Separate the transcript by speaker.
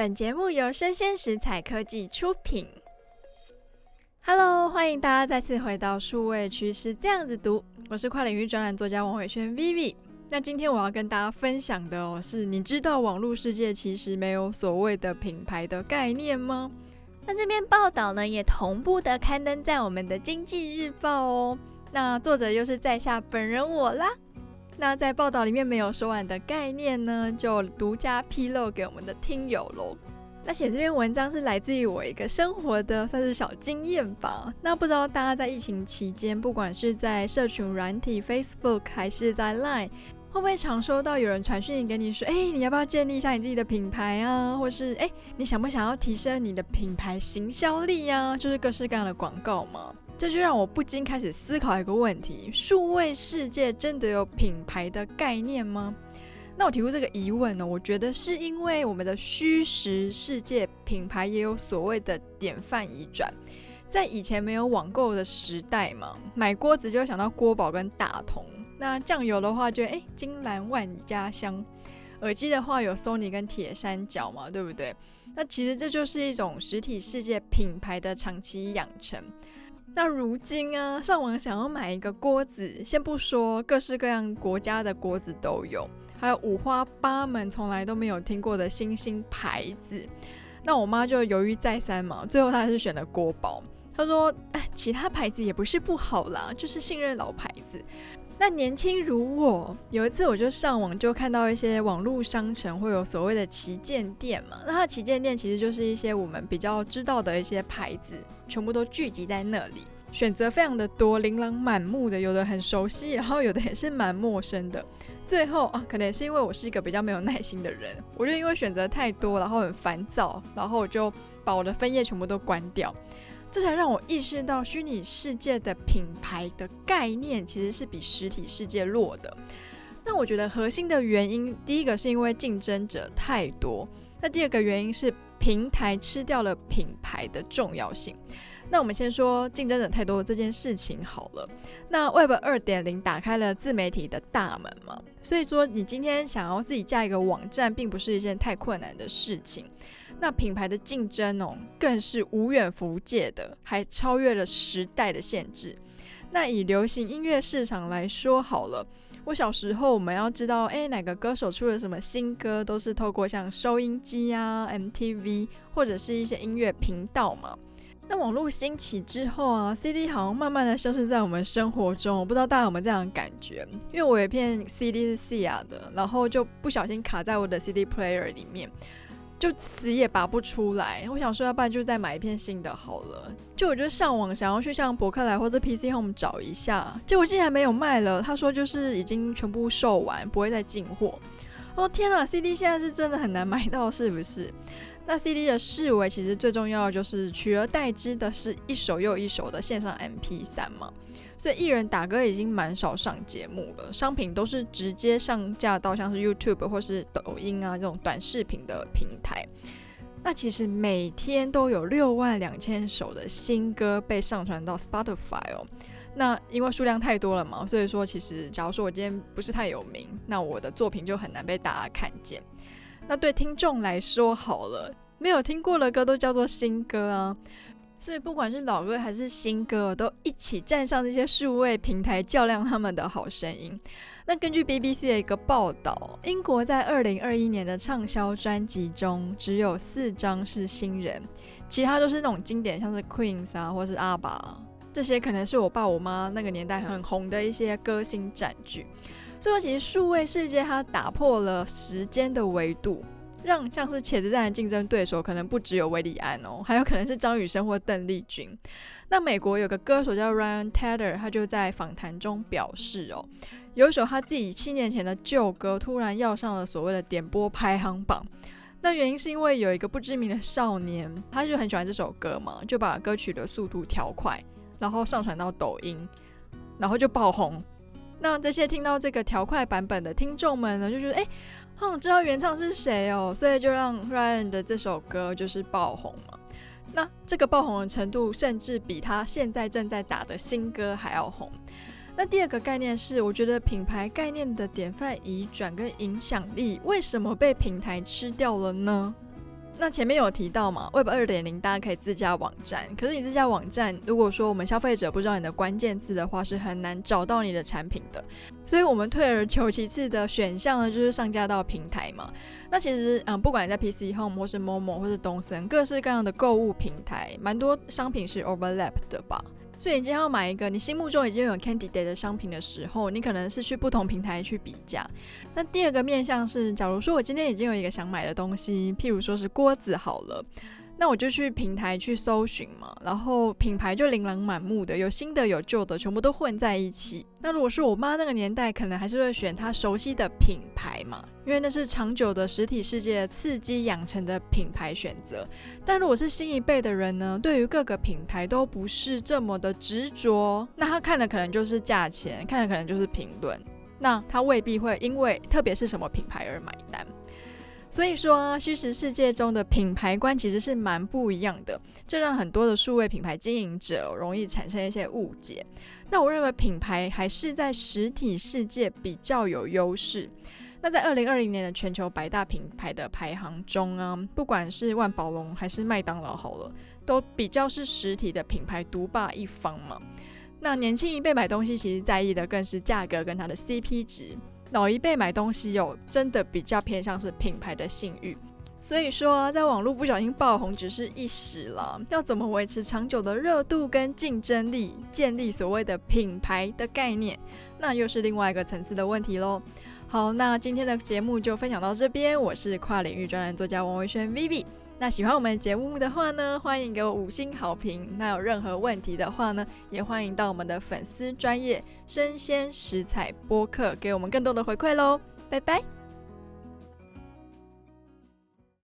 Speaker 1: 本节目由生鲜食材科技出品。Hello，欢迎大家再次回到数位趋势这样子读，我是跨领域专栏作家王伟轩 Vivi。那今天我要跟大家分享的哦，是你知道网络世界其实没有所谓的品牌的概念吗？那这篇报道呢，也同步的刊登在我们的经济日报哦。那作者又是在下本人我啦。那在报道里面没有说完的概念呢，就独家披露给我们的听友喽。那写这篇文章是来自于我一个生活的算是小经验吧。那不知道大家在疫情期间，不管是在社群软体 Facebook 还是在 Line，会不会常收到有人传讯给你说，哎，你要不要建立一下你自己的品牌啊？或是哎，你想不想要提升你的品牌行销力啊？就是各式各样的广告嘛。这就让我不禁开始思考一个问题：数位世界真的有品牌的概念吗？那我提出这个疑问呢，我觉得是因为我们的虚实世界品牌也有所谓的典范移转。在以前没有网购的时代嘛，买锅子就想到锅宝跟大同，那酱油的话就诶金兰万家乡，耳机的话有 Sony 跟铁三角嘛，对不对？那其实这就是一种实体世界品牌的长期养成。那如今啊，上网想要买一个锅子，先不说各式各样国家的锅子都有，还有五花八门、从来都没有听过的新兴牌子。那我妈就犹豫再三嘛，最后她还是选了锅宝。她说：“哎，其他牌子也不是不好啦，就是信任老牌子。”那年轻如我，有一次我就上网就看到一些网络商城会有所谓的旗舰店嘛，那它旗舰店其实就是一些我们比较知道的一些牌子，全部都聚集在那里，选择非常的多，琳琅满目的，有的很熟悉，然后有的也是蛮陌生的。最后啊，可能也是因为我是一个比较没有耐心的人，我就因为选择太多，然后很烦躁，然后我就把我的分页全部都关掉。这才让我意识到，虚拟世界的品牌的概念其实是比实体世界弱的。那我觉得核心的原因，第一个是因为竞争者太多，那第二个原因是平台吃掉了品牌的重要性。那我们先说竞争者太多这件事情好了。那 Web 二点零打开了自媒体的大门嘛，所以说你今天想要自己架一个网站，并不是一件太困难的事情。那品牌的竞争哦，更是无远弗届的，还超越了时代的限制。那以流行音乐市场来说好了，我小时候我们要知道，诶，哪个歌手出了什么新歌，都是透过像收音机啊、MTV 或者是一些音乐频道嘛。那网络兴起之后啊，CD 好像慢慢的消失在我们生活中，我不知道大家有没有这样的感觉？因为我有一片 CD 是 Sia 的，然后就不小心卡在我的 CD player 里面。就死也拔不出来，我想说，要不然就再买一片新的好了。就我就上网想要去像博客来或者 PC Home 找一下，结果竟然没有卖了。他说就是已经全部售完，不会再进货。哦天哪，CD 现在是真的很难买到，是不是？那 CD 的式微其实最重要的就是取而代之的是一首又一首的线上 MP3 嘛。所以艺人打歌已经蛮少上节目了，商品都是直接上架到像是 YouTube 或是抖音啊这种短视频的平台。那其实每天都有六万两千首的新歌被上传到 Spotify 哦。那因为数量太多了嘛，所以说其实假如说我今天不是太有名，那我的作品就很难被大家看见。那对听众来说好了，没有听过的歌都叫做新歌啊。所以不管是老歌还是新歌，都一起站上这些数位平台较量他们的好声音。那根据 BBC 的一个报道，英国在二零二一年的畅销专辑中，只有四张是新人，其他都是那种经典，像是 Queen 啊，或是阿爸，这些可能是我爸我妈那个年代很红的一些歌星占据。所以，其实数位世界它打破了时间的维度。让像是茄子蛋的竞争对手可能不只有韦礼安哦，还有可能是张雨生或邓丽君。那美国有个歌手叫 Ryan Tedder，他就在访谈中表示哦，有一首他自己七年前的旧歌突然要上了所谓的点播排行榜。那原因是因为有一个不知名的少年，他就很喜欢这首歌嘛，就把歌曲的速度调快，然后上传到抖音，然后就爆红。那这些听到这个调快版本的听众们呢，就觉得哎。哼知道原唱是谁哦，所以就让 Ryan 的这首歌就是爆红了。那这个爆红的程度，甚至比他现在正在打的新歌还要红。那第二个概念是，我觉得品牌概念的典范移转跟影响力，为什么被平台吃掉了呢？那前面有提到嘛，Web 二点零大家可以自家网站，可是你自家网站，如果说我们消费者不知道你的关键字的话，是很难找到你的产品的。所以，我们退而求其次的选项呢，就是上架到平台嘛。那其实，嗯，不管在 PC Home 或是 Momo 或是东森，各式各样的购物平台，蛮多商品是 overlap 的吧。所以你今天要买一个你心目中已经有 candidate 的商品的时候，你可能是去不同平台去比价。那第二个面向是，假如说我今天已经有一个想买的东西，譬如说是锅子好了。那我就去平台去搜寻嘛，然后品牌就琳琅满目的，有新的有旧的，全部都混在一起。那如果是我妈那个年代，可能还是会选她熟悉的品牌嘛，因为那是长久的实体世界刺激养成的品牌选择。但如果是新一辈的人呢，对于各个品牌都不是这么的执着，那他看的可能就是价钱，看的可能就是评论，那他未必会因为特别是什么品牌而买单。所以说，虚实世界中的品牌观其实是蛮不一样的，这让很多的数位品牌经营者容易产生一些误解。那我认为品牌还是在实体世界比较有优势。那在二零二零年的全球百大品牌的排行中啊，不管是万宝龙还是麦当劳好了，都比较是实体的品牌独霸一方嘛。那年轻一辈买东西其实在意的更是价格跟它的 CP 值。老一辈买东西有真的比较偏向是品牌的信誉，所以说在网络不小心爆红只是一时了，要怎么维持长久的热度跟竞争力，建立所谓的品牌的概念，那又是另外一个层次的问题喽。好，那今天的节目就分享到这边，我是跨领域专栏作家王维轩 Vivi。那喜欢我们节目的话呢，欢迎给我五星好评。那有任何问题的话呢，也欢迎到我们的粉丝专业生鲜食材播客给我们更多的回馈喽。拜拜。